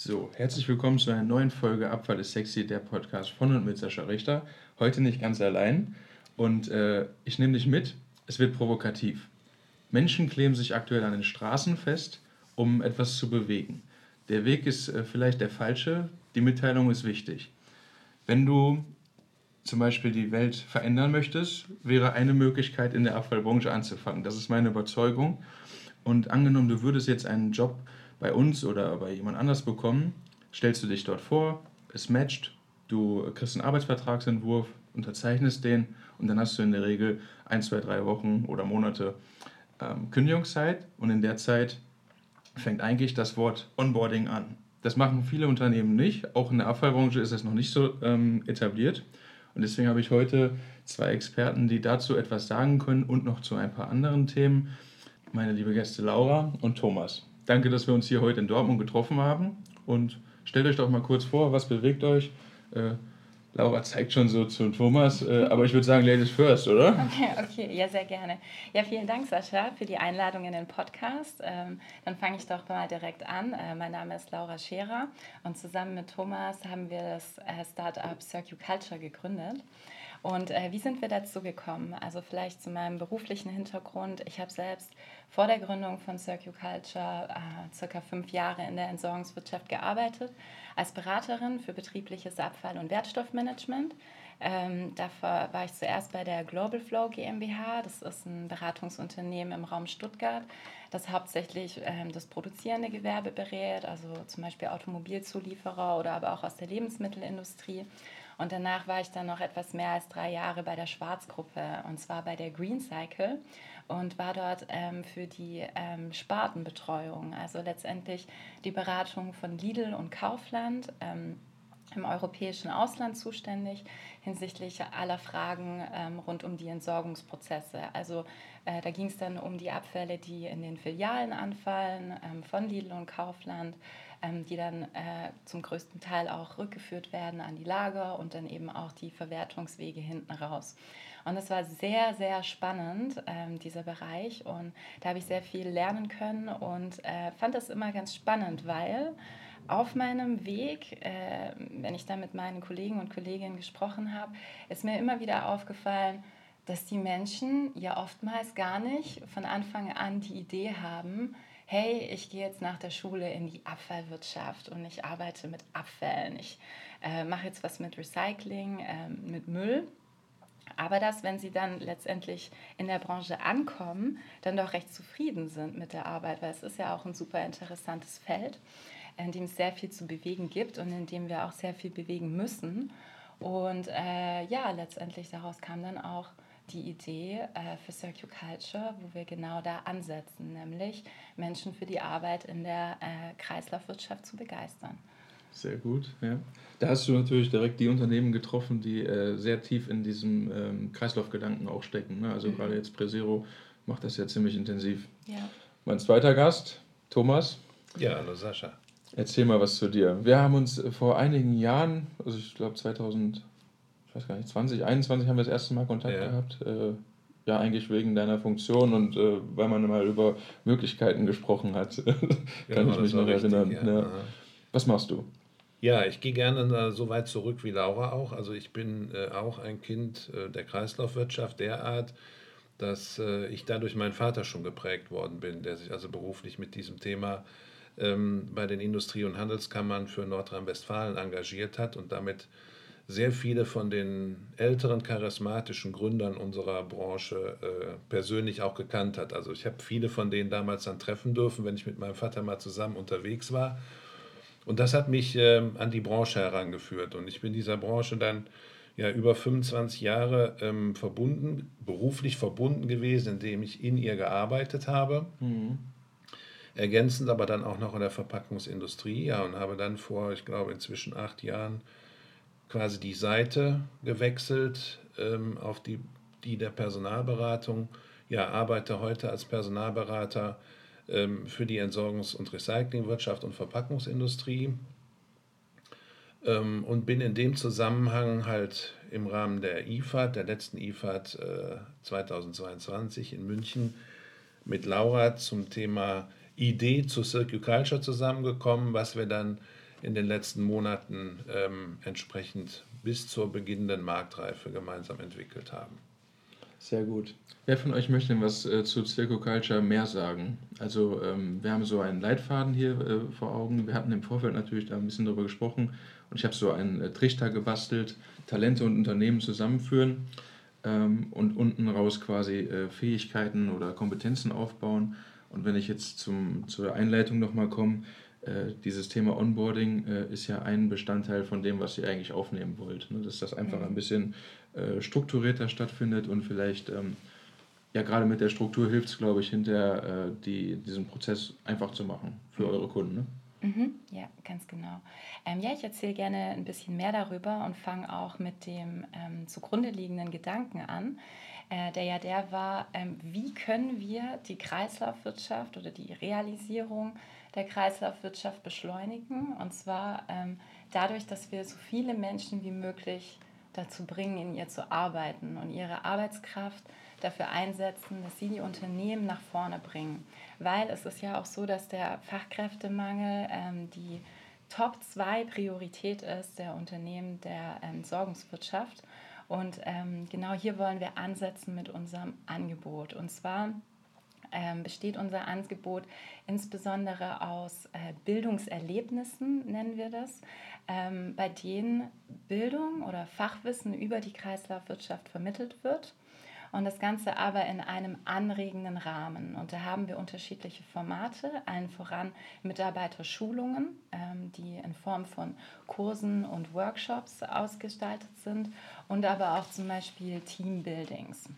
So, herzlich willkommen zu einer neuen Folge Abfall ist sexy, der Podcast von und mit Sascha Richter. Heute nicht ganz allein und äh, ich nehme dich mit. Es wird provokativ. Menschen kleben sich aktuell an den Straßen fest, um etwas zu bewegen. Der Weg ist äh, vielleicht der falsche, die Mitteilung ist wichtig. Wenn du zum Beispiel die Welt verändern möchtest, wäre eine Möglichkeit, in der Abfallbranche anzufangen. Das ist meine Überzeugung. Und angenommen, du würdest jetzt einen Job bei uns oder bei jemand anders bekommen, stellst du dich dort vor, es matcht, du kriegst einen Arbeitsvertragsentwurf, unterzeichnest den und dann hast du in der Regel ein, zwei, drei Wochen oder Monate ähm, Kündigungszeit und in der Zeit fängt eigentlich das Wort Onboarding an. Das machen viele Unternehmen nicht, auch in der Abfallbranche ist es noch nicht so ähm, etabliert und deswegen habe ich heute zwei Experten, die dazu etwas sagen können und noch zu ein paar anderen Themen. Meine liebe Gäste Laura und Thomas. Danke, dass wir uns hier heute in Dortmund getroffen haben. Und stellt euch doch mal kurz vor, was bewegt euch? Äh, Laura zeigt schon so zu Thomas, äh, aber ich würde sagen, Ladies first, oder? Okay, okay, ja, sehr gerne. Ja, vielen Dank, Sascha, für die Einladung in den Podcast. Ähm, dann fange ich doch mal direkt an. Äh, mein Name ist Laura Scherer und zusammen mit Thomas haben wir das äh, Startup Circu Culture gegründet. Und äh, wie sind wir dazu gekommen? Also vielleicht zu meinem beruflichen Hintergrund. Ich habe selbst vor der Gründung von Circu Culture äh, circa fünf Jahre in der Entsorgungswirtschaft gearbeitet, als Beraterin für betriebliches Abfall- und Wertstoffmanagement. Ähm, dafür war ich zuerst bei der Global Flow GmbH. Das ist ein Beratungsunternehmen im Raum Stuttgart, das hauptsächlich ähm, das produzierende Gewerbe berät, also zum Beispiel Automobilzulieferer oder aber auch aus der Lebensmittelindustrie. Und danach war ich dann noch etwas mehr als drei Jahre bei der Schwarzgruppe und zwar bei der Green Cycle und war dort ähm, für die ähm, Spartenbetreuung, also letztendlich die Beratung von Lidl und Kaufland. Ähm, im europäischen Ausland zuständig hinsichtlich aller Fragen ähm, rund um die Entsorgungsprozesse. Also äh, da ging es dann um die Abfälle, die in den Filialen anfallen ähm, von Lidl und Kaufland, ähm, die dann äh, zum größten Teil auch rückgeführt werden an die Lager und dann eben auch die Verwertungswege hinten raus. Und es war sehr, sehr spannend, ähm, dieser Bereich. Und da habe ich sehr viel lernen können und äh, fand das immer ganz spannend, weil auf meinem Weg, äh, wenn ich da mit meinen Kollegen und Kolleginnen gesprochen habe, ist mir immer wieder aufgefallen, dass die Menschen ja oftmals gar nicht von Anfang an die Idee haben, hey, ich gehe jetzt nach der Schule in die Abfallwirtschaft und ich arbeite mit Abfällen, ich äh, mache jetzt was mit Recycling, äh, mit Müll. Aber dass, wenn sie dann letztendlich in der Branche ankommen, dann doch recht zufrieden sind mit der Arbeit, weil es ist ja auch ein super interessantes Feld, in dem es sehr viel zu bewegen gibt und in dem wir auch sehr viel bewegen müssen. Und äh, ja, letztendlich daraus kam dann auch die Idee äh, für Circular Culture, wo wir genau da ansetzen, nämlich Menschen für die Arbeit in der äh, Kreislaufwirtschaft zu begeistern. Sehr gut, ja. Da hast du natürlich direkt die Unternehmen getroffen, die äh, sehr tief in diesem ähm, Kreislaufgedanken auch stecken. Ne? Also mhm. gerade jetzt Presero macht das ja ziemlich intensiv. Ja. Mein zweiter Gast, Thomas. Ja, hallo Sascha. Erzähl mal was zu dir. Wir haben uns vor einigen Jahren, also ich glaube 2000 ich weiß gar nicht, 2021 haben wir das erste Mal Kontakt ja. gehabt. Äh, ja, eigentlich wegen deiner Funktion und äh, weil man mal über Möglichkeiten gesprochen hat. Kann genau, ich mich noch richtig, erinnern. Ja. Ja. Was machst du? Ja, ich gehe gerne so weit zurück wie Laura auch. Also ich bin äh, auch ein Kind äh, der Kreislaufwirtschaft derart, dass äh, ich dadurch meinen Vater schon geprägt worden bin, der sich also beruflich mit diesem Thema ähm, bei den Industrie- und Handelskammern für Nordrhein-Westfalen engagiert hat und damit sehr viele von den älteren charismatischen Gründern unserer Branche äh, persönlich auch gekannt hat. Also ich habe viele von denen damals dann treffen dürfen, wenn ich mit meinem Vater mal zusammen unterwegs war. Und das hat mich äh, an die Branche herangeführt. Und ich bin dieser Branche dann ja über 25 Jahre ähm, verbunden, beruflich verbunden gewesen, indem ich in ihr gearbeitet habe. Mhm. Ergänzend aber dann auch noch in der Verpackungsindustrie, ja, und habe dann vor, ich glaube, inzwischen acht Jahren quasi die Seite gewechselt ähm, auf die, die der Personalberatung. Ja, arbeite heute als Personalberater ähm, für die Entsorgungs- und Recyclingwirtschaft und Verpackungsindustrie ähm, und bin in dem Zusammenhang halt im Rahmen der IFAD, der letzten IFAD äh, 2022 in München, mit Laura zum Thema Idee zu Circular Culture zusammengekommen, was wir dann in den letzten Monaten ähm, entsprechend bis zur beginnenden Marktreife gemeinsam entwickelt haben. Sehr gut. Wer von euch möchte denn was äh, zu Circoculture mehr sagen? Also ähm, wir haben so einen Leitfaden hier äh, vor Augen. Wir hatten im Vorfeld natürlich da ein bisschen darüber gesprochen und ich habe so einen äh, Trichter gebastelt, Talente und Unternehmen zusammenführen ähm, und unten raus quasi äh, Fähigkeiten oder Kompetenzen aufbauen. Und wenn ich jetzt zum, zur Einleitung nochmal komme, äh, dieses Thema Onboarding äh, ist ja ein Bestandteil von dem, was ihr eigentlich aufnehmen wollt. Ne? Dass das einfach ein bisschen äh, strukturierter stattfindet und vielleicht, ähm, ja, gerade mit der Struktur hilft es, glaube ich, hinterher äh, die, diesen Prozess einfach zu machen für mhm. eure Kunden. Ne? Mhm, ja, ganz genau. Ähm, ja, ich erzähle gerne ein bisschen mehr darüber und fange auch mit dem ähm, zugrunde liegenden Gedanken an, äh, der ja der war, ähm, wie können wir die Kreislaufwirtschaft oder die Realisierung der Kreislaufwirtschaft beschleunigen. Und zwar ähm, dadurch, dass wir so viele Menschen wie möglich dazu bringen, in ihr zu arbeiten und ihre Arbeitskraft dafür einsetzen, dass sie die Unternehmen nach vorne bringen. Weil es ist ja auch so, dass der Fachkräftemangel ähm, die Top 2 Priorität ist der Unternehmen der Entsorgungswirtschaft. Und ähm, genau hier wollen wir ansetzen mit unserem Angebot. Und zwar ähm, besteht unser Angebot insbesondere aus äh, Bildungserlebnissen, nennen wir das, ähm, bei denen Bildung oder Fachwissen über die Kreislaufwirtschaft vermittelt wird. Und das Ganze aber in einem anregenden Rahmen. Und da haben wir unterschiedliche Formate, allen voran Mitarbeiterschulungen, ähm, die in Form von Kursen und Workshops ausgestaltet sind und aber auch zum Beispiel Teambuildings.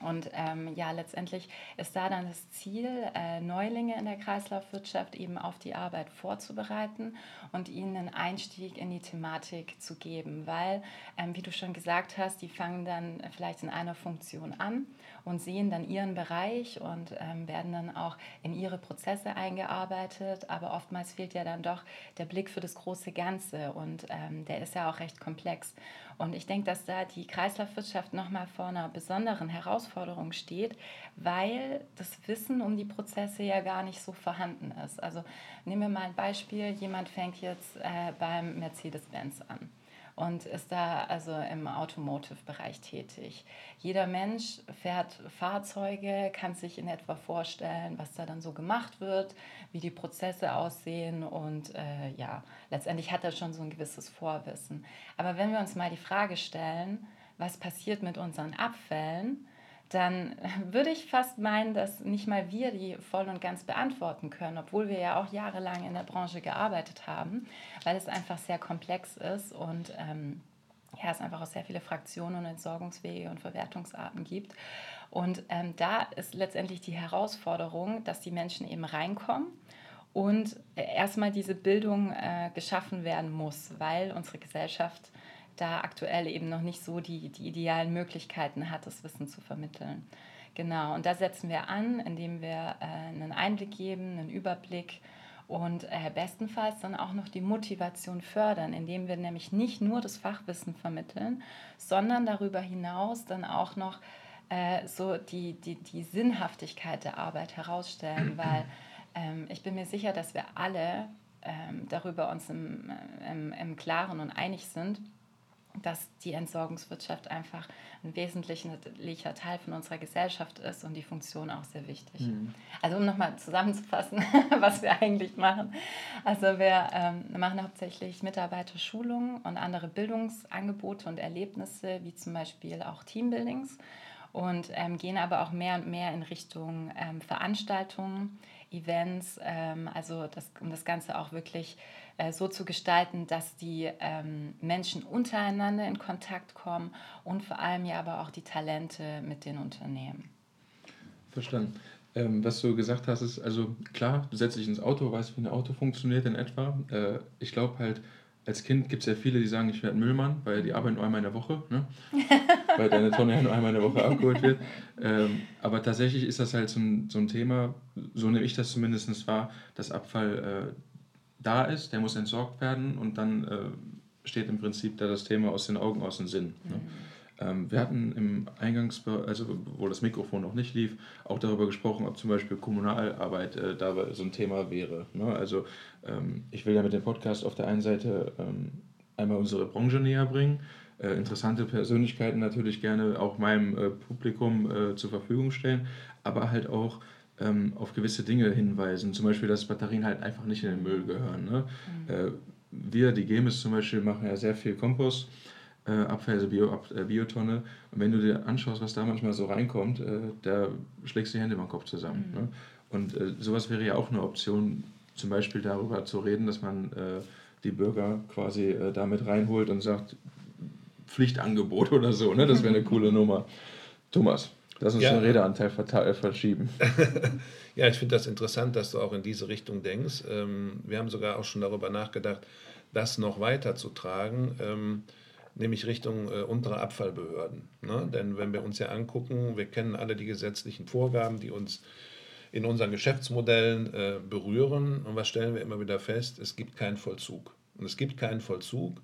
Und ähm, ja, letztendlich ist da dann das Ziel, äh, Neulinge in der Kreislaufwirtschaft eben auf die Arbeit vorzubereiten und ihnen einen Einstieg in die Thematik zu geben. Weil, ähm, wie du schon gesagt hast, die fangen dann vielleicht in einer Funktion an und sehen dann ihren Bereich und ähm, werden dann auch in ihre Prozesse eingearbeitet. Aber oftmals fehlt ja dann doch der Blick für das große Ganze und ähm, der ist ja auch recht komplex. Und ich denke, dass da die Kreislaufwirtschaft nochmal vor einer besonderen Herausforderung steht, weil das Wissen um die Prozesse ja gar nicht so vorhanden ist. Also nehmen wir mal ein Beispiel, jemand fängt jetzt äh, beim Mercedes-Benz an und ist da also im Automotive-Bereich tätig. Jeder Mensch fährt Fahrzeuge, kann sich in etwa vorstellen, was da dann so gemacht wird, wie die Prozesse aussehen und äh, ja, letztendlich hat er schon so ein gewisses Vorwissen. Aber wenn wir uns mal die Frage stellen, was passiert mit unseren Abfällen, dann würde ich fast meinen, dass nicht mal wir die voll und ganz beantworten können, obwohl wir ja auch jahrelang in der Branche gearbeitet haben, weil es einfach sehr komplex ist und ähm, ja, es einfach auch sehr viele Fraktionen und Entsorgungswege und Verwertungsarten gibt. Und ähm, da ist letztendlich die Herausforderung, dass die Menschen eben reinkommen und äh, erstmal diese Bildung äh, geschaffen werden muss, weil unsere Gesellschaft da aktuell eben noch nicht so die, die idealen Möglichkeiten hat, das Wissen zu vermitteln. Genau, und da setzen wir an, indem wir äh, einen Einblick geben, einen Überblick und äh, bestenfalls dann auch noch die Motivation fördern, indem wir nämlich nicht nur das Fachwissen vermitteln, sondern darüber hinaus dann auch noch äh, so die, die, die Sinnhaftigkeit der Arbeit herausstellen, weil ähm, ich bin mir sicher, dass wir alle ähm, darüber uns im, äh, im, im Klaren und einig sind, dass die Entsorgungswirtschaft einfach ein wesentlicher Teil von unserer Gesellschaft ist und die Funktion auch sehr wichtig. Mhm. Also um nochmal zusammenzufassen, was wir eigentlich machen. Also wir ähm, machen hauptsächlich Mitarbeiterschulungen und andere Bildungsangebote und Erlebnisse, wie zum Beispiel auch Teambuildings und ähm, gehen aber auch mehr und mehr in Richtung ähm, Veranstaltungen, Events, ähm, also das, um das Ganze auch wirklich äh, so zu gestalten, dass die ähm, Menschen untereinander in Kontakt kommen und vor allem ja aber auch die Talente mit den Unternehmen. Verstanden. Ähm, was du gesagt hast, ist, also klar, du setzt dich ins Auto, weißt, wie ein Auto funktioniert in etwa. Äh, ich glaube halt, als Kind gibt es ja viele, die sagen, ich werde Müllmann, weil die arbeiten nur einmal in der Woche, ne? weil deine Tonne ja nur einmal in der Woche abgeholt wird. Ähm, aber tatsächlich ist das halt so ein, so ein Thema, so nehme ich das zumindest wahr, dass Abfall äh, da ist, der muss entsorgt werden und dann äh, steht im Prinzip da das Thema aus den Augen, aus dem Sinn. Ne? Mhm. Ähm, wir hatten im Eingangsbereich, also wo das Mikrofon noch nicht lief, auch darüber gesprochen, ob zum Beispiel Kommunalarbeit äh, da so ein Thema wäre. Ne? Also ähm, ich will ja mit dem Podcast auf der einen Seite ähm, einmal unsere Branche näher bringen, äh, interessante Persönlichkeiten natürlich gerne auch meinem äh, Publikum äh, zur Verfügung stellen, aber halt auch ähm, auf gewisse Dinge hinweisen. Zum Beispiel, dass Batterien halt einfach nicht in den Müll gehören. Ne? Mhm. Äh, wir, die Gemis zum Beispiel, machen ja sehr viel Kompost. Äh, Abfall, also Bio, Ab, äh, Biotonne. Und wenn du dir anschaust, was da manchmal so reinkommt, äh, da schlägst du die Hände über den Kopf zusammen. Mhm. Ne? Und äh, sowas wäre ja auch eine Option, zum Beispiel darüber zu reden, dass man äh, die Bürger quasi äh, damit reinholt und sagt, Pflichtangebot oder so. Ne? Das wäre eine coole Nummer. Thomas, lass uns ja. den Redeanteil verschieben. ja, ich finde das interessant, dass du auch in diese Richtung denkst. Ähm, wir haben sogar auch schon darüber nachgedacht, das noch weiter zu tragen. Ähm, nämlich Richtung äh, untere Abfallbehörden. Ne? Denn wenn wir uns ja angucken, wir kennen alle die gesetzlichen Vorgaben, die uns in unseren Geschäftsmodellen äh, berühren. Und was stellen wir immer wieder fest? Es gibt keinen Vollzug. Und es gibt keinen Vollzug,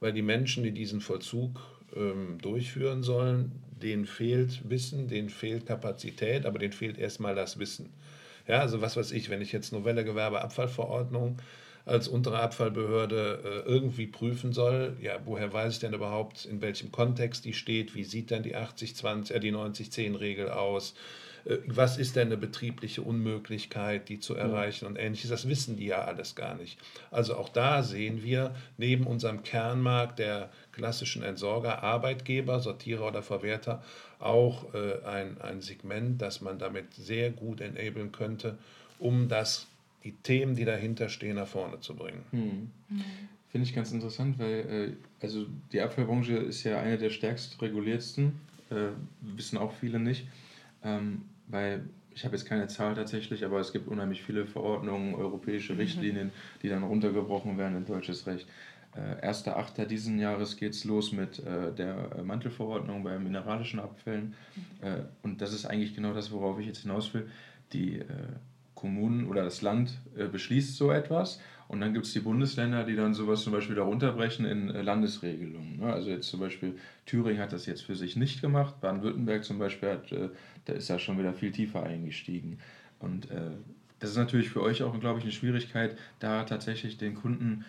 weil die Menschen, die diesen Vollzug ähm, durchführen sollen, denen fehlt Wissen, denen fehlt Kapazität, aber denen fehlt erstmal das Wissen. Ja, also was weiß ich, wenn ich jetzt Novelle Gewerbeabfallverordnung als untere Abfallbehörde äh, irgendwie prüfen soll, ja, woher weiß ich denn überhaupt, in welchem Kontext die steht, wie sieht denn die 80-20, äh, die 90-10-Regel aus, äh, was ist denn eine betriebliche Unmöglichkeit, die zu erreichen und ähnliches. Das wissen die ja alles gar nicht. Also auch da sehen wir neben unserem Kernmarkt der klassischen Entsorger, Arbeitgeber, Sortierer oder Verwerter auch äh, ein, ein Segment, das man damit sehr gut enablen könnte, um das die Themen, die dahinter stehen, nach vorne zu bringen. Hm. Mhm. Finde ich ganz interessant, weil äh, also die Abfallbranche ist ja eine der stärkst reguliertsten, äh, wissen auch viele nicht, ähm, weil ich habe jetzt keine Zahl tatsächlich, aber es gibt unheimlich viele Verordnungen, europäische mhm. Richtlinien, die dann runtergebrochen werden in deutsches Recht. Äh, 1.8. diesen Jahres geht es los mit äh, der Mantelverordnung bei mineralischen Abfällen. Mhm. Äh, und das ist eigentlich genau das, worauf ich jetzt hinaus will. Die äh, Kommunen oder das Land äh, beschließt so etwas und dann gibt es die Bundesländer, die dann sowas zum Beispiel darunter brechen in äh, Landesregelungen. Ne? Also jetzt zum Beispiel Thüringen hat das jetzt für sich nicht gemacht, Baden-Württemberg zum Beispiel hat, äh, da ist ja schon wieder viel tiefer eingestiegen. Und äh, das ist natürlich für euch auch, glaube ich, eine Schwierigkeit, da tatsächlich den Kunden,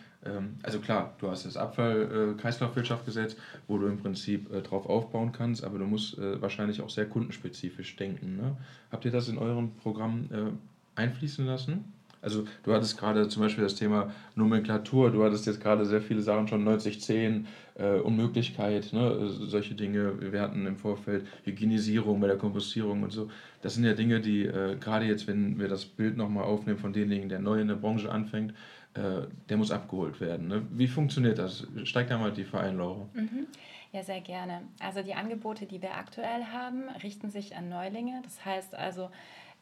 also klar, du hast das Abfall-Kreislaufwirtschaftgesetz, wo du im Prinzip äh, drauf aufbauen kannst, aber du musst äh, wahrscheinlich auch sehr kundenspezifisch denken. Ne? Habt ihr das in eurem Programm äh, einfließen lassen? Also du hattest gerade zum Beispiel das Thema Nomenklatur, du hattest jetzt gerade sehr viele Sachen schon 9010, äh, Unmöglichkeit, ne, solche Dinge. Wir hatten im Vorfeld Hygienisierung bei der Kompostierung und so. Das sind ja Dinge, die äh, gerade jetzt, wenn wir das Bild nochmal aufnehmen von denjenigen, der neu in der Branche anfängt, äh, der muss abgeholt werden. Ne? Wie funktioniert das? Steigt da mal tiefer ein, Laura. Mhm. Ja, sehr gerne. Also die Angebote, die wir aktuell haben, richten sich an Neulinge. Das heißt also,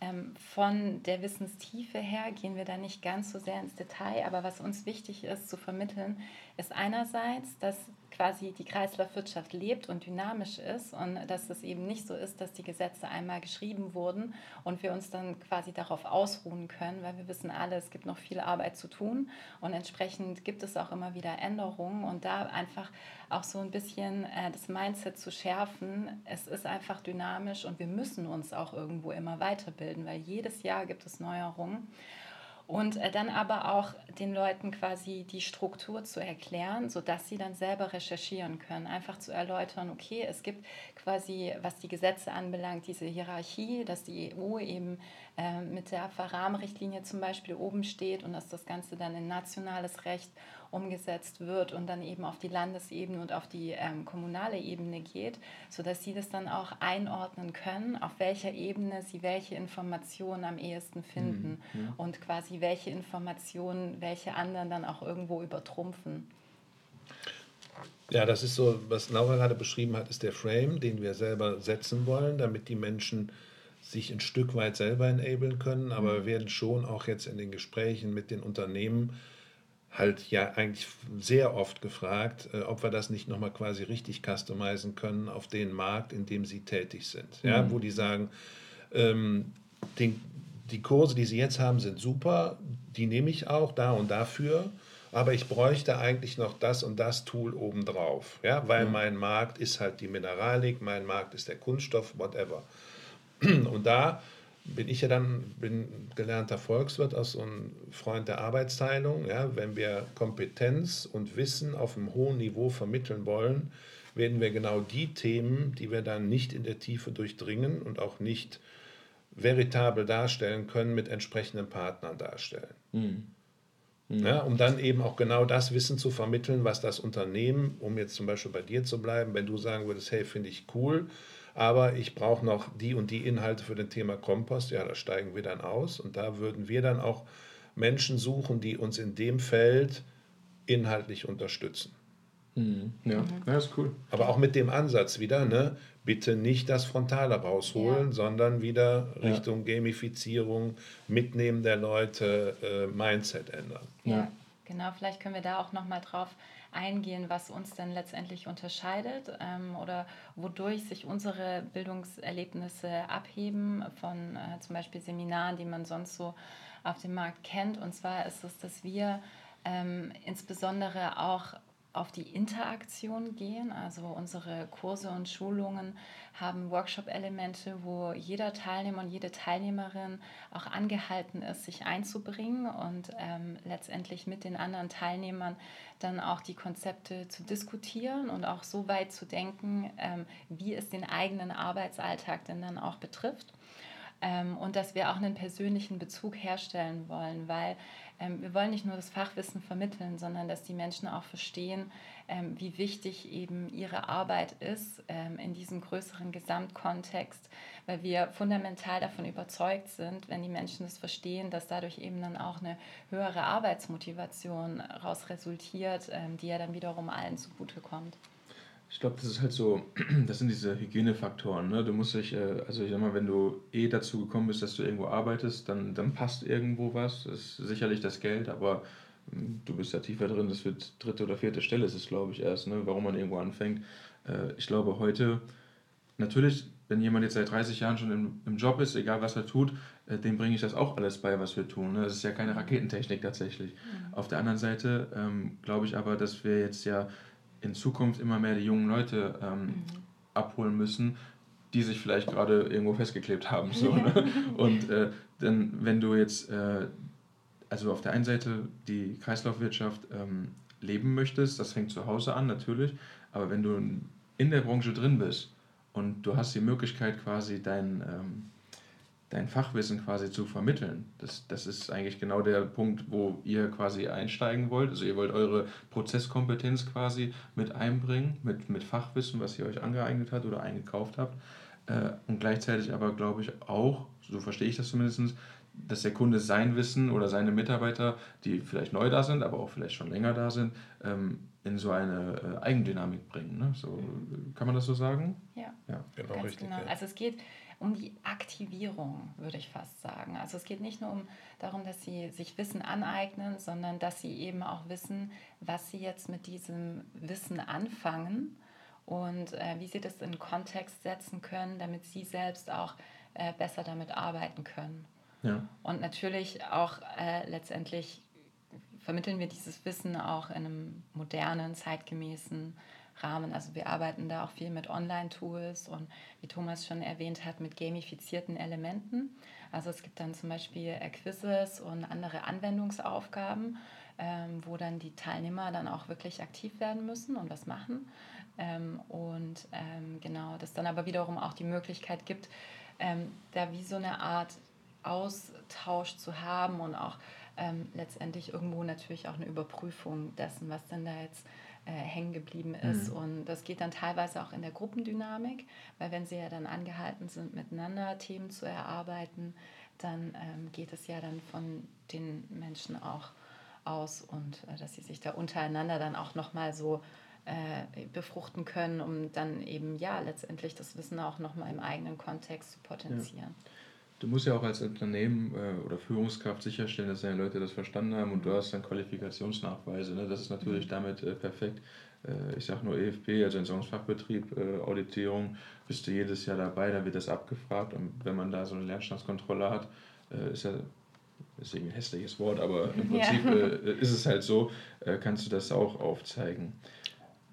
ähm, von der Wissenstiefe her gehen wir da nicht ganz so sehr ins Detail, aber was uns wichtig ist zu vermitteln, ist einerseits, dass quasi die Kreislaufwirtschaft lebt und dynamisch ist und dass es eben nicht so ist, dass die Gesetze einmal geschrieben wurden und wir uns dann quasi darauf ausruhen können, weil wir wissen alle, es gibt noch viel Arbeit zu tun und entsprechend gibt es auch immer wieder Änderungen und da einfach auch so ein bisschen äh, das Mindset zu schärfen. Es ist einfach dynamisch und wir müssen uns auch irgendwo immer weiterbilden, weil jedes Jahr gibt es Neuerungen. Und äh, dann aber auch den Leuten quasi die Struktur zu erklären, sodass sie dann selber recherchieren können. Einfach zu erläutern, okay, es gibt quasi, was die Gesetze anbelangt, diese Hierarchie, dass die EU eben äh, mit der Abfallrahmenrichtlinie zum Beispiel oben steht und dass das Ganze dann in nationales Recht umgesetzt wird und dann eben auf die Landesebene und auf die ähm, kommunale Ebene geht, sodass sie das dann auch einordnen können, auf welcher Ebene sie welche Informationen am ehesten finden mhm, ja. und quasi welche Informationen welche anderen dann auch irgendwo übertrumpfen. Ja, das ist so, was Laura gerade beschrieben hat, ist der Frame, den wir selber setzen wollen, damit die Menschen sich ein Stück weit selber enablen können. Aber mhm. wir werden schon auch jetzt in den Gesprächen mit den Unternehmen halt ja eigentlich sehr oft gefragt, äh, ob wir das nicht nochmal quasi richtig customizen können auf den Markt, in dem sie tätig sind. Ja, mhm. Wo die sagen, ähm, den, die Kurse, die sie jetzt haben, sind super, die nehme ich auch da und dafür. aber ich bräuchte eigentlich noch das und das Tool obendrauf, ja, weil ja. mein Markt ist halt die Mineralik, mein Markt ist der Kunststoff, whatever. Und da bin ich ja dann bin gelernter Volkswirt, aus so ein Freund der Arbeitsteilung. Ja, wenn wir Kompetenz und Wissen auf einem hohen Niveau vermitteln wollen, werden wir genau die Themen, die wir dann nicht in der Tiefe durchdringen und auch nicht veritabel darstellen können, mit entsprechenden Partnern darstellen. Mhm. Mhm. Ja, um dann eben auch genau das Wissen zu vermitteln, was das Unternehmen, um jetzt zum Beispiel bei dir zu bleiben, wenn du sagen würdest, hey, finde ich cool, aber ich brauche noch die und die Inhalte für das Thema Kompost, ja, da steigen wir dann aus und da würden wir dann auch Menschen suchen, die uns in dem Feld inhaltlich unterstützen. Mhm. Ja. Mhm. ja, ist cool. Aber auch mit dem Ansatz wieder, ne? bitte nicht das Frontale rausholen, ja. sondern wieder Richtung ja. Gamifizierung, Mitnehmen der Leute, äh, Mindset ändern. Ja, genau. Vielleicht können wir da auch nochmal drauf eingehen, was uns denn letztendlich unterscheidet ähm, oder wodurch sich unsere Bildungserlebnisse abheben von äh, zum Beispiel Seminaren, die man sonst so auf dem Markt kennt. Und zwar ist es, dass wir ähm, insbesondere auch auf die Interaktion gehen. Also unsere Kurse und Schulungen haben Workshop-Elemente, wo jeder Teilnehmer und jede Teilnehmerin auch angehalten ist, sich einzubringen und ähm, letztendlich mit den anderen Teilnehmern dann auch die Konzepte zu diskutieren und auch so weit zu denken, ähm, wie es den eigenen Arbeitsalltag denn dann auch betrifft. Ähm, und dass wir auch einen persönlichen Bezug herstellen wollen, weil ähm, wir wollen nicht nur das Fachwissen vermitteln, sondern dass die Menschen auch verstehen, ähm, wie wichtig eben ihre Arbeit ist ähm, in diesem größeren Gesamtkontext, weil wir fundamental davon überzeugt sind, wenn die Menschen das verstehen, dass dadurch eben dann auch eine höhere Arbeitsmotivation daraus resultiert, ähm, die ja dann wiederum allen zugutekommt. Ich glaube, das ist halt so, das sind diese Hygienefaktoren. Ne? Du musst dich, äh, also ich sag mal, wenn du eh dazu gekommen bist, dass du irgendwo arbeitest, dann, dann passt irgendwo was. Das ist sicherlich das Geld, aber hm, du bist ja tiefer drin, das wird dritte oder vierte Stelle, ist es, glaube ich, erst, ne? warum man irgendwo anfängt. Äh, ich glaube, heute, natürlich, wenn jemand jetzt seit 30 Jahren schon im, im Job ist, egal was er tut, äh, dem bringe ich das auch alles bei, was wir tun. Ne? Das ist ja keine Raketentechnik tatsächlich. Mhm. Auf der anderen Seite ähm, glaube ich aber, dass wir jetzt ja in Zukunft immer mehr die jungen Leute ähm, mhm. abholen müssen, die sich vielleicht gerade irgendwo festgeklebt haben. So, ne? Und äh, dann, wenn du jetzt, äh, also auf der einen Seite die Kreislaufwirtschaft ähm, leben möchtest, das fängt zu Hause an natürlich, aber wenn du in der Branche drin bist und du hast die Möglichkeit quasi dein ähm, dein Fachwissen quasi zu vermitteln. Das, das ist eigentlich genau der Punkt, wo ihr quasi einsteigen wollt. Also ihr wollt eure Prozesskompetenz quasi mit einbringen, mit, mit Fachwissen, was ihr euch angeeignet habt oder eingekauft habt. Äh, und gleichzeitig aber glaube ich auch, so verstehe ich das zumindest, dass der Kunde sein Wissen oder seine Mitarbeiter, die vielleicht neu da sind, aber auch vielleicht schon länger da sind, ähm, in so eine äh, Eigendynamik bringen. Ne? So, kann man das so sagen? Ja, ja. genau richtig. Genau. Also es geht um die Aktivierung, würde ich fast sagen. Also es geht nicht nur um darum, dass sie sich Wissen aneignen, sondern dass sie eben auch wissen, was sie jetzt mit diesem Wissen anfangen und äh, wie sie das in Kontext setzen können, damit sie selbst auch äh, besser damit arbeiten können. Ja. Und natürlich auch äh, letztendlich vermitteln wir dieses Wissen auch in einem modernen, zeitgemäßen Rahmen. Also wir arbeiten da auch viel mit Online-Tools und wie Thomas schon erwähnt hat, mit gamifizierten Elementen. Also es gibt dann zum Beispiel Quizzes und andere Anwendungsaufgaben, ähm, wo dann die Teilnehmer dann auch wirklich aktiv werden müssen und was machen. Ähm, und ähm, genau, das dann aber wiederum auch die Möglichkeit gibt, ähm, da wie so eine Art Austausch zu haben und auch ähm, letztendlich irgendwo natürlich auch eine Überprüfung dessen, was denn da jetzt äh, hängen geblieben ist. Mhm. Und das geht dann teilweise auch in der Gruppendynamik, weil wenn sie ja dann angehalten sind, miteinander Themen zu erarbeiten, dann ähm, geht es ja dann von den Menschen auch aus und äh, dass sie sich da untereinander dann auch nochmal so äh, befruchten können, um dann eben ja letztendlich das Wissen auch nochmal im eigenen Kontext zu potenzieren. Ja. Du musst ja auch als Unternehmen äh, oder Führungskraft sicherstellen, dass deine Leute das verstanden haben und du hast dann Qualifikationsnachweise. Ne? Das ist natürlich mhm. damit äh, perfekt. Äh, ich sage nur EFB, also Entsorgungsfachbetrieb, äh, Auditierung, bist du jedes Jahr dabei, dann wird das abgefragt und wenn man da so eine Lernstandskontrolle hat, äh, ist ja ist ein hässliches Wort, aber im Prinzip ja. äh, ist es halt so, kannst du das auch aufzeigen.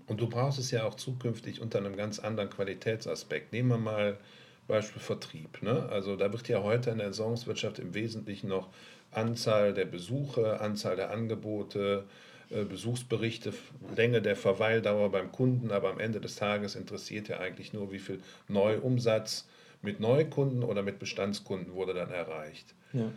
Und du brauchst es ja auch zukünftig unter einem ganz anderen Qualitätsaspekt. Nehmen wir mal Beispiel Vertrieb. Ne? Also da wird ja heute in der Entsorgungswirtschaft im Wesentlichen noch Anzahl der Besuche, Anzahl der Angebote, äh, Besuchsberichte, Länge der Verweildauer beim Kunden, aber am Ende des Tages interessiert ja eigentlich nur, wie viel Neuumsatz mit Neukunden oder mit Bestandskunden wurde dann erreicht. Ja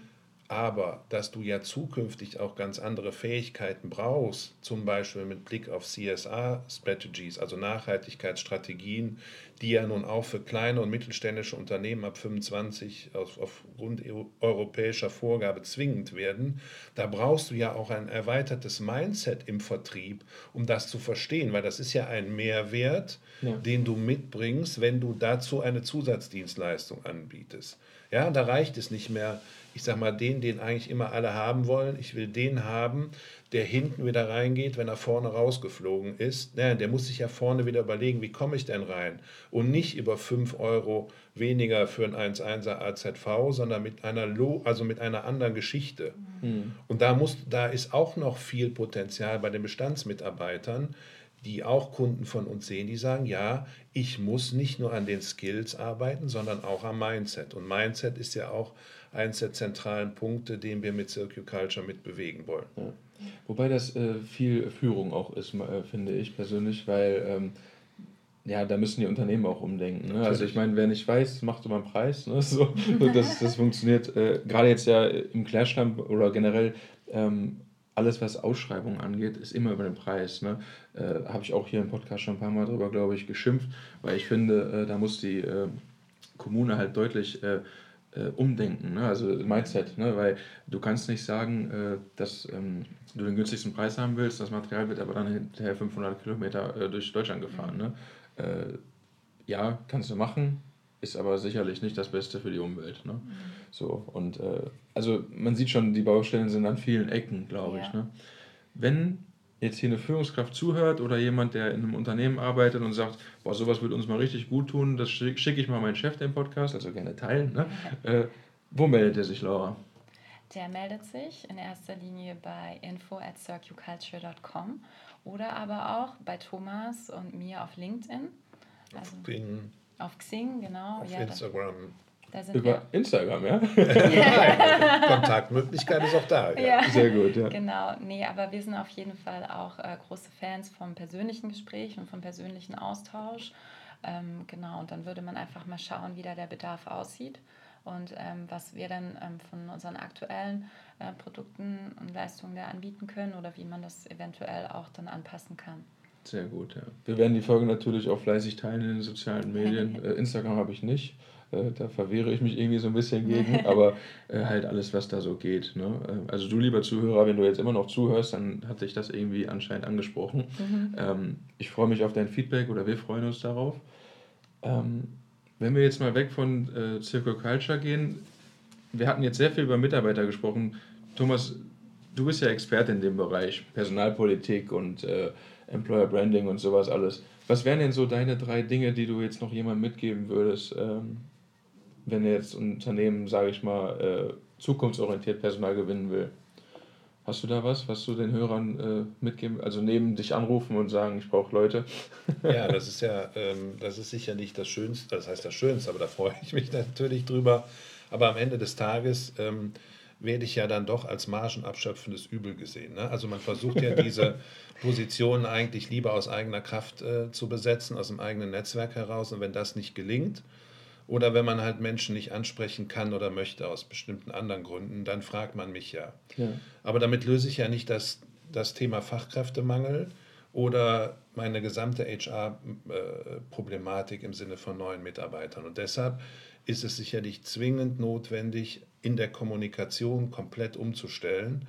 aber dass du ja zukünftig auch ganz andere Fähigkeiten brauchst, zum Beispiel mit Blick auf CSR-Strategies, also Nachhaltigkeitsstrategien, die ja nun auch für kleine und mittelständische Unternehmen ab 25 auf, aufgrund europäischer Vorgabe zwingend werden, da brauchst du ja auch ein erweitertes Mindset im Vertrieb, um das zu verstehen, weil das ist ja ein Mehrwert, ja. den du mitbringst, wenn du dazu eine Zusatzdienstleistung anbietest. Ja, da reicht es nicht mehr, ich sage mal, den, den eigentlich immer alle haben wollen. Ich will den haben, der hinten wieder reingeht, wenn er vorne rausgeflogen ist. Naja, der muss sich ja vorne wieder überlegen, wie komme ich denn rein? Und nicht über 5 Euro weniger für ein 1,1er AZV, sondern mit einer, Lo also mit einer anderen Geschichte. Mhm. Und da, muss, da ist auch noch viel Potenzial bei den Bestandsmitarbeitern, die auch Kunden von uns sehen, die sagen, ja, ich muss nicht nur an den Skills arbeiten, sondern auch am Mindset. Und Mindset ist ja auch eines der zentralen Punkte, den wir mit Circle Culture mit bewegen wollen. Ja. Wobei das äh, viel Führung auch ist, äh, finde ich persönlich, weil ähm, ja, da müssen die Unternehmen auch umdenken. Ne? Also ich meine, wer nicht weiß, macht immer einen Preis. Ne? So, das, das funktioniert äh, gerade jetzt ja im Klärschlamm oder generell ähm, alles, was Ausschreibungen angeht, ist immer über den Preis. Ne? Äh, Habe ich auch hier im Podcast schon ein paar Mal drüber, glaube ich, geschimpft, weil ich finde, äh, da muss die äh, Kommune halt deutlich äh, umdenken, ne? also Mindset, ne? weil du kannst nicht sagen, äh, dass ähm, du den günstigsten Preis haben willst, das Material wird aber dann hinterher 500 Kilometer äh, durch Deutschland gefahren. Ne? Äh, ja, kannst du machen, ist aber sicherlich nicht das Beste für die Umwelt. Ne? Mhm. So, und äh, also man sieht schon, die Baustellen sind an vielen Ecken, glaube ja. ich. Ne? Wenn jetzt hier eine Führungskraft zuhört oder jemand, der in einem Unternehmen arbeitet und sagt, boah, sowas wird uns mal richtig gut tun, das schicke ich mal meinen Chef den Podcast, also gerne teilen. Ne? äh, wo meldet er sich, Laura? Der meldet sich in erster Linie bei info at circuculture.com oder aber auch bei Thomas und mir auf LinkedIn. Also auf Xing. Auf Xing, genau. Auf ja, Instagram. Über Instagram, ja? Kontaktmöglichkeit ist auch da. Ja. ja. Sehr gut, ja. Genau, nee, aber wir sind auf jeden Fall auch äh, große Fans vom persönlichen Gespräch und vom persönlichen Austausch. Ähm, genau, und dann würde man einfach mal schauen, wie da der Bedarf aussieht und ähm, was wir dann ähm, von unseren aktuellen äh, Produkten und Leistungen da anbieten können oder wie man das eventuell auch dann anpassen kann. Sehr gut, ja. Wir werden die Folge natürlich auch fleißig teilen in den sozialen Medien. äh, Instagram habe ich nicht. Äh, da verwehre ich mich irgendwie so ein bisschen gegen, aber äh, halt alles, was da so geht. Ne? Äh, also du, lieber Zuhörer, wenn du jetzt immer noch zuhörst, dann hat sich das irgendwie anscheinend angesprochen. Mhm. Ähm, ich freue mich auf dein Feedback oder wir freuen uns darauf. Ähm, wenn wir jetzt mal weg von äh, Circle Culture gehen, wir hatten jetzt sehr viel über Mitarbeiter gesprochen. Thomas, du bist ja Experte in dem Bereich Personalpolitik und äh, Employer Branding und sowas alles. Was wären denn so deine drei Dinge, die du jetzt noch jemandem mitgeben würdest, ähm, wenn jetzt ein Unternehmen, sage ich mal, äh, zukunftsorientiert Personal gewinnen will. Hast du da was, was du den Hörern äh, mitgeben, also neben dich anrufen und sagen, ich brauche Leute? ja, das ist ja, ähm, das ist sicher nicht das Schönste, das heißt das Schönste, aber da freue ich mich natürlich drüber. Aber am Ende des Tages ähm, werde ich ja dann doch als margenabschöpfendes Übel gesehen. Ne? Also man versucht ja diese Positionen eigentlich lieber aus eigener Kraft äh, zu besetzen, aus dem eigenen Netzwerk heraus. Und wenn das nicht gelingt, oder wenn man halt Menschen nicht ansprechen kann oder möchte aus bestimmten anderen Gründen, dann fragt man mich ja. ja. Aber damit löse ich ja nicht das, das Thema Fachkräftemangel oder meine gesamte HR-Problematik im Sinne von neuen Mitarbeitern. Und deshalb ist es sicherlich zwingend notwendig, in der Kommunikation komplett umzustellen,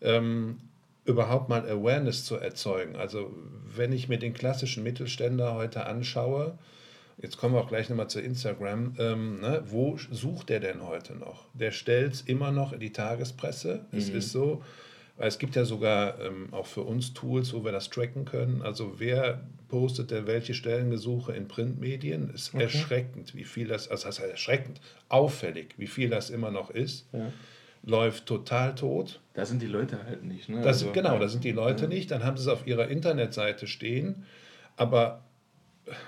ähm, überhaupt mal Awareness zu erzeugen. Also wenn ich mir den klassischen Mittelständler heute anschaue, Jetzt kommen wir auch gleich nochmal zu Instagram. Ähm, ne? Wo sucht der denn heute noch? Der stellt es immer noch in die Tagespresse. Mhm. Es ist so, es gibt ja sogar ähm, auch für uns Tools, wo wir das tracken können. Also wer postet denn welche Stellengesuche in Printmedien? Es ist okay. erschreckend, wie viel das, also das heißt erschreckend, auffällig, wie viel das immer noch ist. Ja. läuft total tot. Da sind die Leute halt nicht. Ne? Das, also, genau, da sind die Leute ja. nicht. Dann haben sie es auf ihrer Internetseite stehen. Aber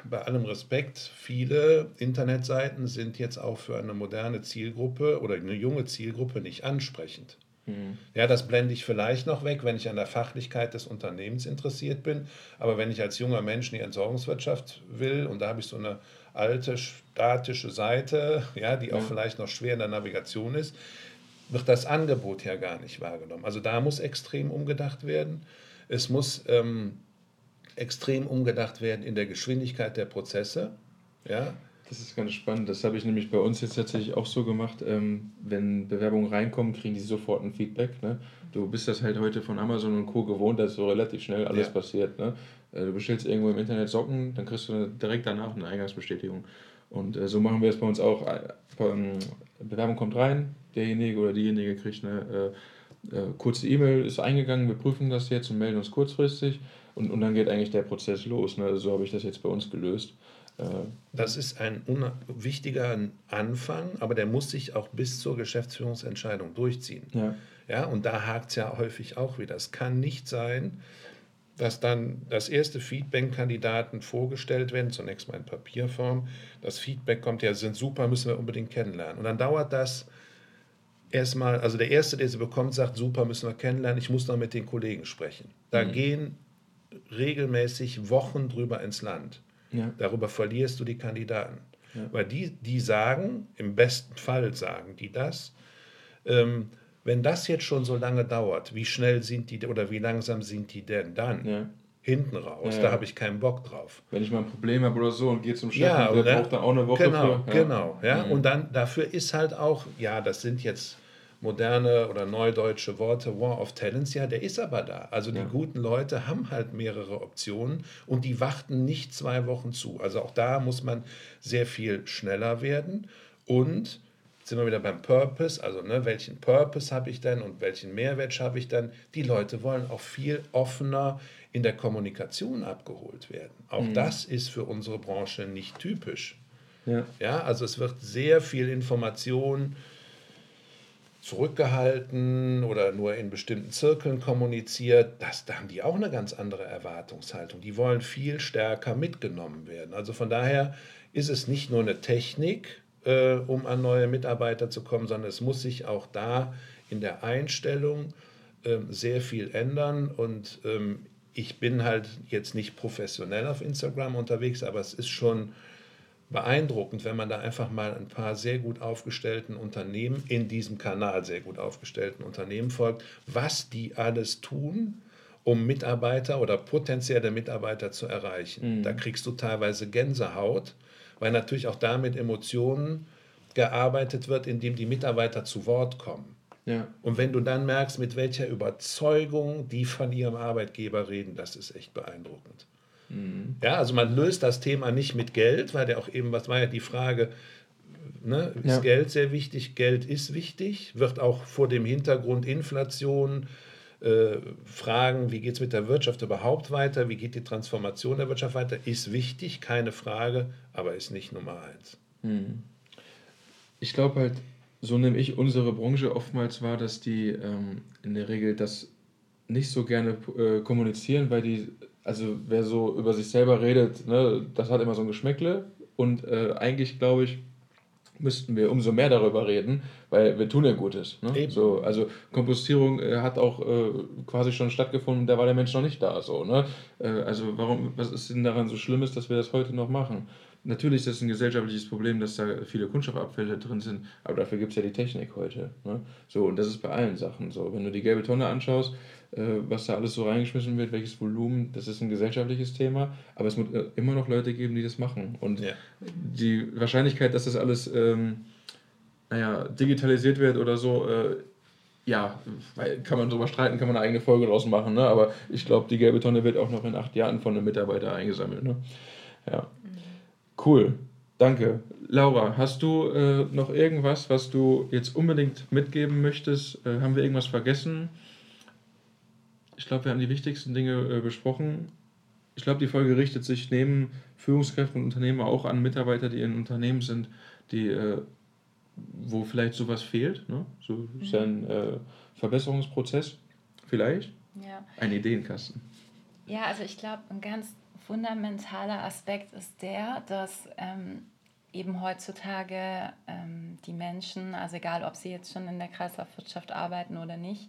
bei allem Respekt, viele Internetseiten sind jetzt auch für eine moderne Zielgruppe oder eine junge Zielgruppe nicht ansprechend. Mhm. Ja, das blende ich vielleicht noch weg, wenn ich an der Fachlichkeit des Unternehmens interessiert bin. Aber wenn ich als junger Mensch in die Entsorgungswirtschaft will und da habe ich so eine alte statische Seite, ja, die auch ja. vielleicht noch schwer in der Navigation ist, wird das Angebot ja gar nicht wahrgenommen. Also da muss extrem umgedacht werden. Es muss ähm, extrem umgedacht werden in der Geschwindigkeit der Prozesse. Ja. Das ist ganz spannend. Das habe ich nämlich bei uns jetzt tatsächlich auch so gemacht. Ähm, wenn Bewerbungen reinkommen, kriegen die sofort ein Feedback. Ne? Du bist das halt heute von Amazon und Co. gewohnt, dass so relativ schnell alles ja. passiert. Ne? Äh, du bestellst irgendwo im Internet Socken, dann kriegst du direkt danach eine Eingangsbestätigung. Und äh, so machen wir es bei uns auch. Äh, ähm, Bewerbung kommt rein, derjenige oder diejenige kriegt eine äh, äh, kurze E-Mail, ist eingegangen, wir prüfen das jetzt und melden uns kurzfristig. Und, und dann geht eigentlich der Prozess los. Ne? So habe ich das jetzt bei uns gelöst. Äh, das ist ein wichtiger Anfang, aber der muss sich auch bis zur Geschäftsführungsentscheidung durchziehen. Ja. Ja, und da hakt es ja häufig auch wieder. Es kann nicht sein, dass dann das erste Feedback-Kandidaten vorgestellt werden, zunächst mal in Papierform. Das Feedback kommt ja, sind super, müssen wir unbedingt kennenlernen. Und dann dauert das erstmal, also der Erste, der sie bekommt, sagt, super, müssen wir kennenlernen, ich muss noch mit den Kollegen sprechen. Da mhm. gehen regelmäßig Wochen drüber ins Land. Ja. Darüber verlierst du die Kandidaten. Ja. Weil die, die sagen, im besten Fall sagen die das, ähm, wenn das jetzt schon so lange dauert, wie schnell sind die oder wie langsam sind die denn dann? Ja. Hinten raus, da habe ich keinen Bock drauf. Wenn ich mal ein Problem habe oder so und gehe zum Chef ja, und der braucht dann auch eine Woche genau, für. Genau, ja. Mhm. Und dann dafür ist halt auch, ja, das sind jetzt moderne oder neudeutsche Worte, War of Talents, ja, der ist aber da. Also die ja. guten Leute haben halt mehrere Optionen und die warten nicht zwei Wochen zu. Also auch da muss man sehr viel schneller werden und sind wir wieder beim Purpose, also ne, welchen Purpose habe ich denn und welchen Mehrwert schaffe ich dann? Die Leute wollen auch viel offener in der Kommunikation abgeholt werden. Auch mhm. das ist für unsere Branche nicht typisch. Ja. ja, also es wird sehr viel Information zurückgehalten oder nur in bestimmten Zirkeln kommuniziert, das, da haben die auch eine ganz andere Erwartungshaltung. Die wollen viel stärker mitgenommen werden. Also von daher ist es nicht nur eine Technik, äh, um an neue Mitarbeiter zu kommen, sondern es muss sich auch da in der Einstellung äh, sehr viel ändern. Und ähm, ich bin halt jetzt nicht professionell auf Instagram unterwegs, aber es ist schon beeindruckend, wenn man da einfach mal ein paar sehr gut aufgestellten Unternehmen, in diesem Kanal sehr gut aufgestellten Unternehmen folgt, was die alles tun, um Mitarbeiter oder potenzielle Mitarbeiter zu erreichen. Mhm. Da kriegst du teilweise Gänsehaut, weil natürlich auch da mit Emotionen gearbeitet wird, indem die Mitarbeiter zu Wort kommen. Ja. Und wenn du dann merkst, mit welcher Überzeugung die von ihrem Arbeitgeber reden, das ist echt beeindruckend. Mhm. Ja, also man löst das Thema nicht mit Geld, weil der auch eben, was war ja die Frage, ne, ist ja. Geld sehr wichtig? Geld ist wichtig, wird auch vor dem Hintergrund Inflation, äh, Fragen, wie geht es mit der Wirtschaft überhaupt weiter, wie geht die Transformation der Wirtschaft weiter, ist wichtig, keine Frage, aber ist nicht Nummer eins. Mhm. Ich glaube halt, so nehme ich unsere Branche oftmals wahr, dass die ähm, in der Regel das nicht so gerne äh, kommunizieren, weil die also wer so über sich selber redet, ne, das hat immer so ein Geschmäckle. Und äh, eigentlich glaube ich, müssten wir umso mehr darüber reden, weil wir tun ja Gutes. Ne? So, also Kompostierung äh, hat auch äh, quasi schon stattgefunden, da war der Mensch noch nicht da. So, ne? Äh, also warum, was ist denn daran so Schlimmes, dass wir das heute noch machen? Natürlich ist das ein gesellschaftliches Problem, dass da viele Kunststoffabfälle drin sind, aber dafür gibt es ja die Technik heute. Ne? So, und das ist bei allen Sachen so. Wenn du die gelbe Tonne anschaust, äh, was da alles so reingeschmissen wird, welches Volumen, das ist ein gesellschaftliches Thema, aber es muss äh, immer noch Leute geben, die das machen. Und ja. die Wahrscheinlichkeit, dass das alles ähm, naja, digitalisiert wird oder so, äh, ja, kann man drüber streiten, kann man eine eigene Folge draus machen, ne? aber ich glaube, die gelbe Tonne wird auch noch in acht Jahren von einem Mitarbeiter eingesammelt. Ne? Ja. Cool, danke. Laura, hast du äh, noch irgendwas, was du jetzt unbedingt mitgeben möchtest? Äh, haben wir irgendwas vergessen? Ich glaube, wir haben die wichtigsten Dinge äh, besprochen. Ich glaube, die Folge richtet sich neben Führungskräften und Unternehmer auch an Mitarbeiter, die in Unternehmen sind, die äh, wo vielleicht sowas fehlt. Ne? So ist ja ein äh, Verbesserungsprozess, vielleicht. Ja. Ein Ideenkasten. Ja, also ich glaube, ein ganz fundamentaler Aspekt ist der, dass ähm, eben heutzutage ähm, die Menschen, also egal ob sie jetzt schon in der Kreislaufwirtschaft arbeiten oder nicht,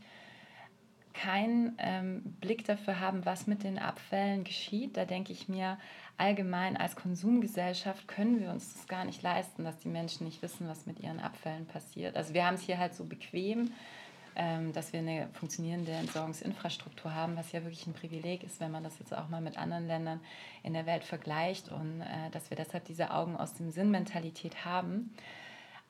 keinen ähm, Blick dafür haben, was mit den Abfällen geschieht. Da denke ich mir, allgemein als Konsumgesellschaft können wir uns das gar nicht leisten, dass die Menschen nicht wissen, was mit ihren Abfällen passiert. Also wir haben es hier halt so bequem, ähm, dass wir eine funktionierende Entsorgungsinfrastruktur haben, was ja wirklich ein Privileg ist, wenn man das jetzt auch mal mit anderen Ländern in der Welt vergleicht und äh, dass wir deshalb diese Augen aus dem Sinn-Mentalität haben.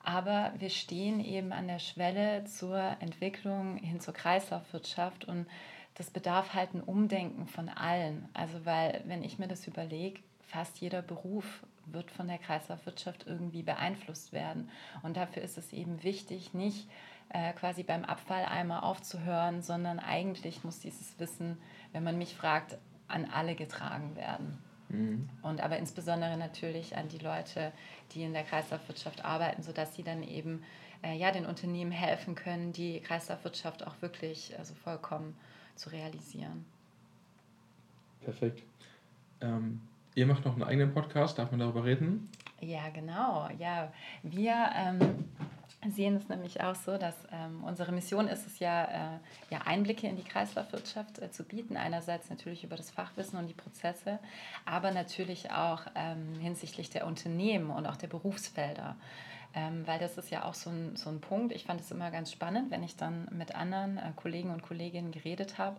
Aber wir stehen eben an der Schwelle zur Entwicklung hin zur Kreislaufwirtschaft und das bedarf halt ein Umdenken von allen. Also weil, wenn ich mir das überlege, fast jeder Beruf wird von der Kreislaufwirtschaft irgendwie beeinflusst werden. Und dafür ist es eben wichtig, nicht äh, quasi beim Abfalleimer aufzuhören, sondern eigentlich muss dieses Wissen, wenn man mich fragt, an alle getragen werden. Mhm. Und aber insbesondere natürlich an die Leute, die in der Kreislaufwirtschaft arbeiten, sodass sie dann eben äh, ja, den Unternehmen helfen können, die Kreislaufwirtschaft auch wirklich also vollkommen zu realisieren. Perfekt. Ähm, ihr macht noch einen eigenen Podcast, darf man darüber reden? Ja, genau. Ja, wir ähm, sehen es nämlich auch so, dass ähm, unsere Mission ist es ja, äh, ja Einblicke in die Kreislaufwirtschaft äh, zu bieten. Einerseits natürlich über das Fachwissen und die Prozesse, aber natürlich auch ähm, hinsichtlich der Unternehmen und auch der Berufsfelder. Ähm, weil das ist ja auch so ein, so ein Punkt. Ich fand es immer ganz spannend, wenn ich dann mit anderen äh, Kollegen und Kolleginnen geredet habe,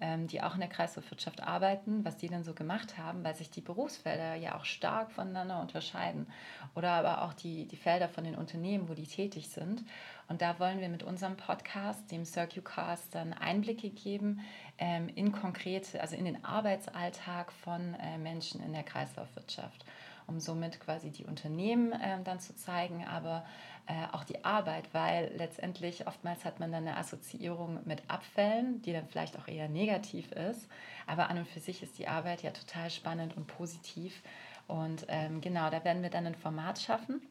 ähm, die auch in der Kreislaufwirtschaft arbeiten, was die denn so gemacht haben, weil sich die Berufsfelder ja auch stark voneinander unterscheiden. Oder aber auch die, die Felder von den Unternehmen, wo die tätig sind. Und da wollen wir mit unserem Podcast, dem CircuCast, dann Einblicke geben ähm, in konkrete, also in den Arbeitsalltag von äh, Menschen in der Kreislaufwirtschaft um somit quasi die Unternehmen äh, dann zu zeigen, aber äh, auch die Arbeit, weil letztendlich oftmals hat man dann eine Assoziierung mit Abfällen, die dann vielleicht auch eher negativ ist, aber an und für sich ist die Arbeit ja total spannend und positiv. Und ähm, genau, da werden wir dann ein Format schaffen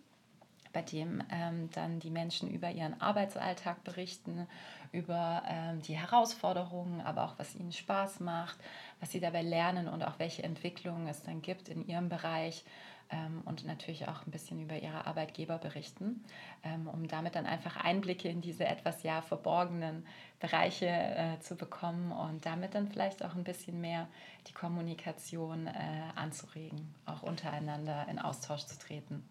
bei dem ähm, dann die Menschen über ihren Arbeitsalltag berichten, über ähm, die Herausforderungen, aber auch was ihnen Spaß macht, was sie dabei lernen und auch welche Entwicklungen es dann gibt in ihrem Bereich ähm, und natürlich auch ein bisschen über ihre Arbeitgeber berichten, ähm, um damit dann einfach Einblicke in diese etwas ja verborgenen Bereiche äh, zu bekommen und damit dann vielleicht auch ein bisschen mehr die Kommunikation äh, anzuregen, auch untereinander in Austausch zu treten.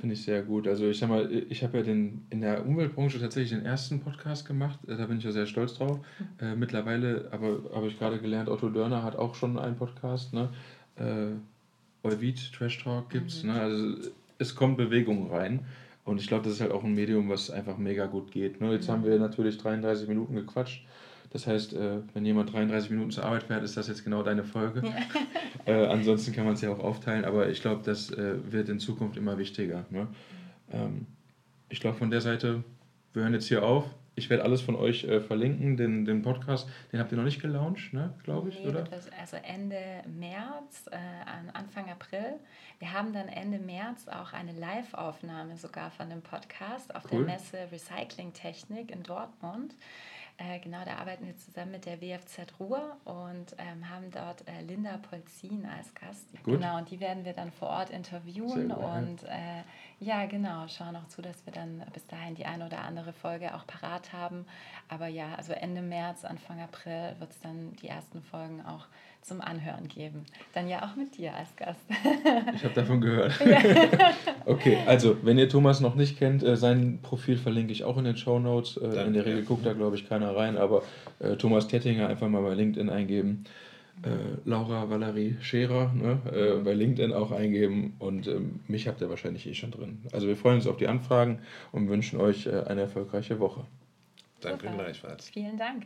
Finde ich sehr gut. Also ich sag mal, ich habe ja den, in der Umweltbranche tatsächlich den ersten Podcast gemacht. Äh, da bin ich ja sehr stolz drauf. Mhm. Äh, mittlerweile aber habe ich gerade gelernt, Otto Dörner hat auch schon einen Podcast. Ne? Äh, Euvid Trash Talk gibt es. Mhm. Ne? Also es kommt Bewegung rein. Und ich glaube, das ist halt auch ein Medium, was einfach mega gut geht. Ne? Jetzt mhm. haben wir natürlich 33 Minuten gequatscht. Das heißt, äh, wenn jemand 33 Minuten zur Arbeit fährt, ist das jetzt genau deine Folge. Äh, ansonsten kann man es ja auch aufteilen, aber ich glaube, das äh, wird in Zukunft immer wichtiger. Ne? Ähm, ich glaube, von der Seite, wir hören jetzt hier auf. Ich werde alles von euch äh, verlinken, den, den Podcast. Den habt ihr noch nicht gelauncht, ne, glaube ich, nee, oder? also Ende März, äh, Anfang April. Wir haben dann Ende März auch eine Live-Aufnahme sogar von dem Podcast auf cool. der Messe Recycling Technik in Dortmund. Äh, genau, da arbeiten wir zusammen mit der WFZ Ruhr und ähm, haben dort äh, Linda Polzin als Gast. Gut. Genau, und die werden wir dann vor Ort interviewen und äh, ja, genau, schauen auch zu, dass wir dann bis dahin die eine oder andere Folge auch parat haben. Aber ja, also Ende März, Anfang April wird es dann die ersten Folgen auch zum Anhören geben. Dann ja auch mit dir als Gast. Ich habe davon gehört. okay, also wenn ihr Thomas noch nicht kennt, äh, sein Profil verlinke ich auch in den Show Notes. Äh, in der Regel guckt da, glaube ich, keiner rein, aber äh, Thomas Tettinger einfach mal bei LinkedIn eingeben. Äh, Laura Valerie Scherer ne, äh, bei LinkedIn auch eingeben und ähm, mich habt ihr wahrscheinlich eh schon drin. Also wir freuen uns auf die Anfragen und wünschen euch äh, eine erfolgreiche Woche. Danke Super. gleichfalls. Vielen Dank.